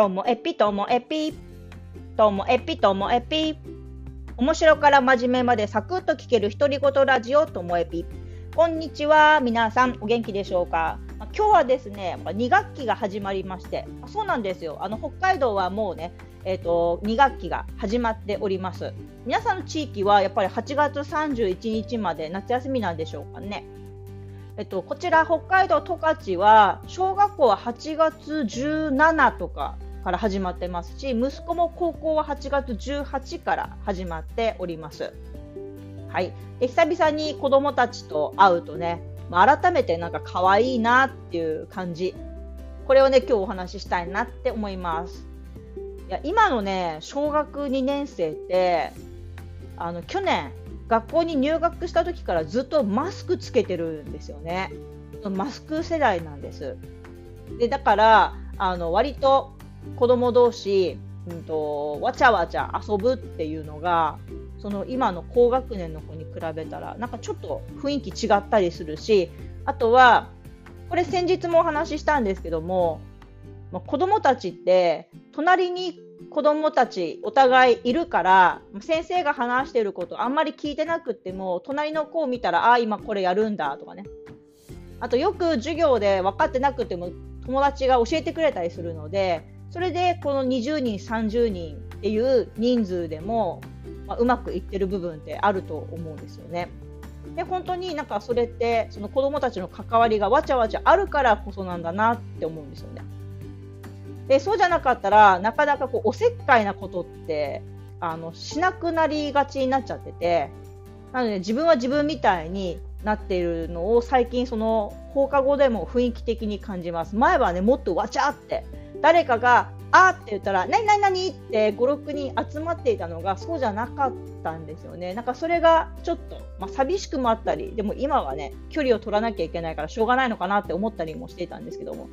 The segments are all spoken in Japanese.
ともえぴともえぴともえぴともえぴ面白から真面目までサクッと聞ける独り言ラジオともえぴこんにちは。皆さんお元気でしょうか？今日はですね2学期が始まりまして。そうなんですよ。あの北海道はもうねえーと、2学期が始まっております。皆さんの地域はやっぱり8月31日まで夏休みなんでしょうかね。えっと、こちら北海道十勝は小学校は8月17とかから始まってますし息子も高校は8月18から始まっております。はい、で久々に子どもたちと会うとね、まあ、改めてなんか可愛いなっていう感じこれをね今日お話ししたいなって思います。いや今のね小学2年生ってあの去年学校に入学した時からずっとマスクつけてるんですよね。マスク世代なんです。でだからあの割と子供同士、うんと、わちゃわちゃ遊ぶっていうのがその今の高学年の子に比べたらなんかちょっと雰囲気違ったりするしあとはこれ先日もお話ししたんですけども、まあ、子供たちって隣に子供たちお互いいるから先生が話してることあんまり聞いてなくっても隣の子を見たらああ今これやるんだとかね。あとよく授業で分かってなくても友達が教えてくれたりするのでそれでこの20人30人っていう人数でも、まあ、うまくいってる部分ってあると思うんですよね。で本当になんかそれってその子どもたちの関わりがわちゃわちゃあるからこそなんだなって思うんですよね。でそうじゃなかったらなかなかこうおせっかいなことってあのしなくなりがちになっちゃっててなので自分は自分みたいになっているのを最近その放課後でも雰囲気的に感じます前はねもっとわちゃって誰かが「あ」って言ったら「何何何?」って56人集まっていたのがそうじゃなかったんですよねなんかそれがちょっと、まあ、寂しくもあったりでも今はね距離を取らなきゃいけないからしょうがないのかなって思ったりもしていたんですけども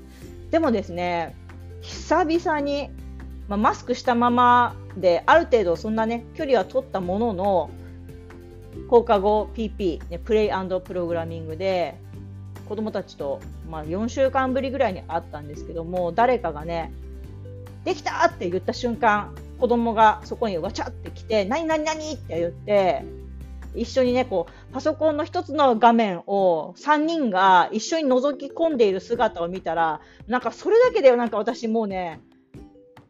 でもですね久々に、まあ、マスクしたままである程度そんなね距離は取ったものの放課後 PP、ね、プレイプログラミングで子供たちと、まあ、4週間ぶりぐらいに会ったんですけども誰かがねできたって言った瞬間子供がそこにわちゃって来て何何何って言って一緒にねこうパソコンの一つの画面を3人が一緒に覗き込んでいる姿を見たらなんかそれだけでなんか私もうね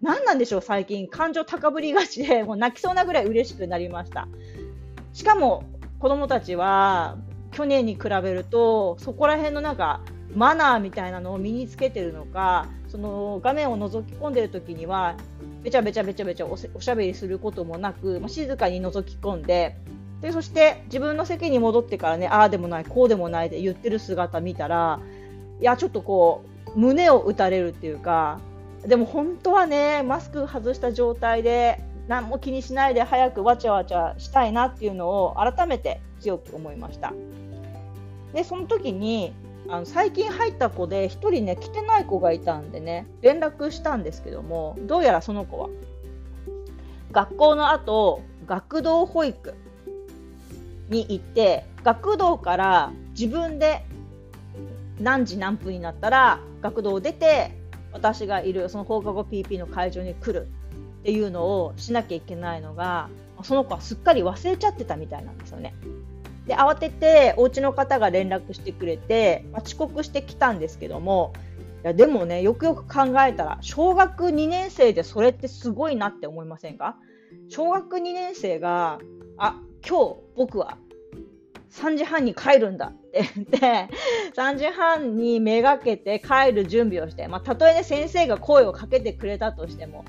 何なんでしょう最近。感情高ぶりがちでもう泣きそうなぐらい嬉しくなりました。しかも子供たちは去年に比べるとそこら辺のなんかマナーみたいなのを身につけてるのかその画面を覗き込んでる時にはべちゃべちゃべちゃべちゃおしゃべりすることもなく、まあ、静かに覗き込んででそして自分の席に戻ってからねああでもないこうでもないで言ってる姿見たらいやちょっとこう胸を打たれるっていうかでも本当はねマスク外した状態で何も気にしないで早くわちゃわちゃしたいなっていうのを改めて強く思いました。でその時にあの最近入った子で1人ね来てない子がいたんでね連絡したんですけどもどうやらその子は学校の後学童保育に行って学童から自分で何時何分になったら学童を出て私がいるその放課後 PP の会場に来る。っていうのをしなきゃいけないのがその子はすっかり忘れちゃってたみたいなんですよね。で慌ててお家の方が連絡してくれて、まあ、遅刻してきたんですけどもいやでもねよくよく考えたら小学2年生でそれってすごいなって思いませんか？小学2年生があ今日僕は3時半に帰るんだって言って3時半にめがけて帰る準備をして、まあ、たとえね先生が声をかけてくれたとしても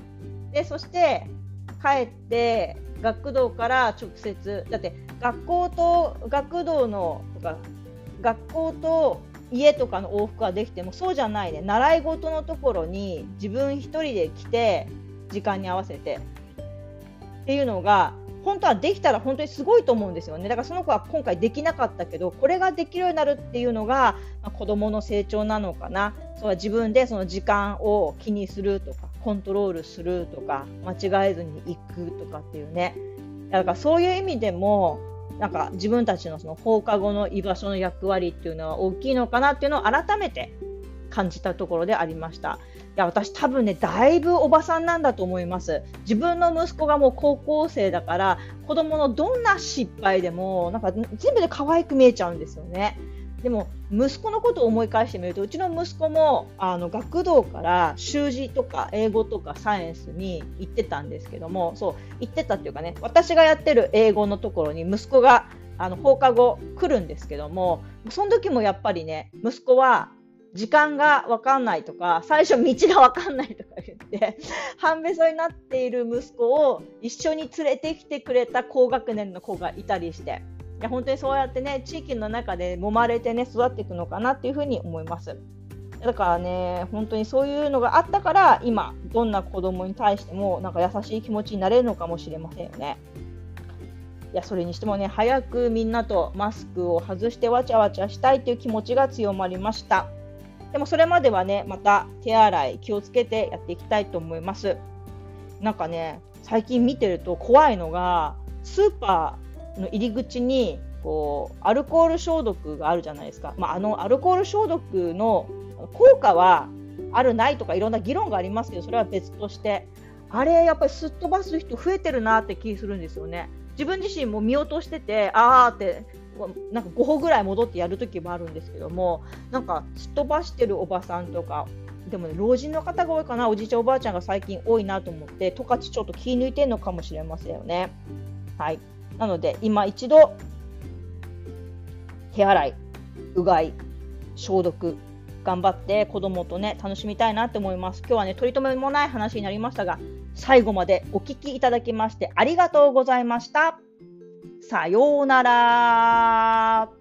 でそして帰って学童から直接だって学校と学童のとか学校と家とかの往復はできてもそうじゃないね。習い事のところに自分1人で来て時間に合わせて。っていうのが本当はできたら本当にすごいと思うんですよね。だからその子は今回できなかったけどこれができるようになるっていうのが、まあ、子どもの成長なのかな。そうは自分でその時間を気にするとか。コントロールするとか間違えずに行くとかっていうね。だからそういう意味でもなんか自分たちのその放課後の居場所の役割っていうのは大きいのかなっていうのを改めて感じたところでありました。いや私多分ねだいぶおばさんなんだと思います。自分の息子がもう高校生だから子供のどんな失敗でもなんか全部で可愛く見えちゃうんですよね。でも息子のことを思い返してみるとうちの息子もあの学童から習字とか英語とかサイエンスに行ってたんですけどもそう行ってたっていうかね私がやってる英語のところに息子があの放課後来るんですけどもその時もやっぱりね息子は時間が分かんないとか最初道が分かんないとか言って半べそになっている息子を一緒に連れてきてくれた高学年の子がいたりしていや本当にそうやってね地域の中で揉まれてね育っていくのかなっていうふうに思います。だからね本当にそういうのがあったから今どんな子供に対してもなんか優しい気持ちになれるのかもしれませんよね。いやそれにしてもね早くみんなとマスクを外してわちゃわちゃしたいという気持ちが強まりました。でもそれまではねまた手洗い気をつけてやっていきたいと思います。なんかね最近見てると怖いのがスーパーの入り口にこうアルコール消毒があるじゃないですか、まあ、あのアルコール消毒の効果はあるないとかいろんな議論がありますけどそれは別としてあれやっぱりすっ飛ばす人増えてるなって気するんですよね。自分自身も見落としててあーってなんか5歩ぐらい戻ってやるときもあるんですけどもなんかすっ飛ばしてるおばさんとかでもね老人の方が多いかなおじいちゃんおばあちゃんが最近多いなと思って十勝ちょっと気抜いてるのかもしれませんよね。はいなので今一度手洗い、うがい、消毒頑張って子供とね楽しみたいなって思います。今日はね取り留めもない話になりましたが最後までお聞きいただきましてありがとうございました。さようなら。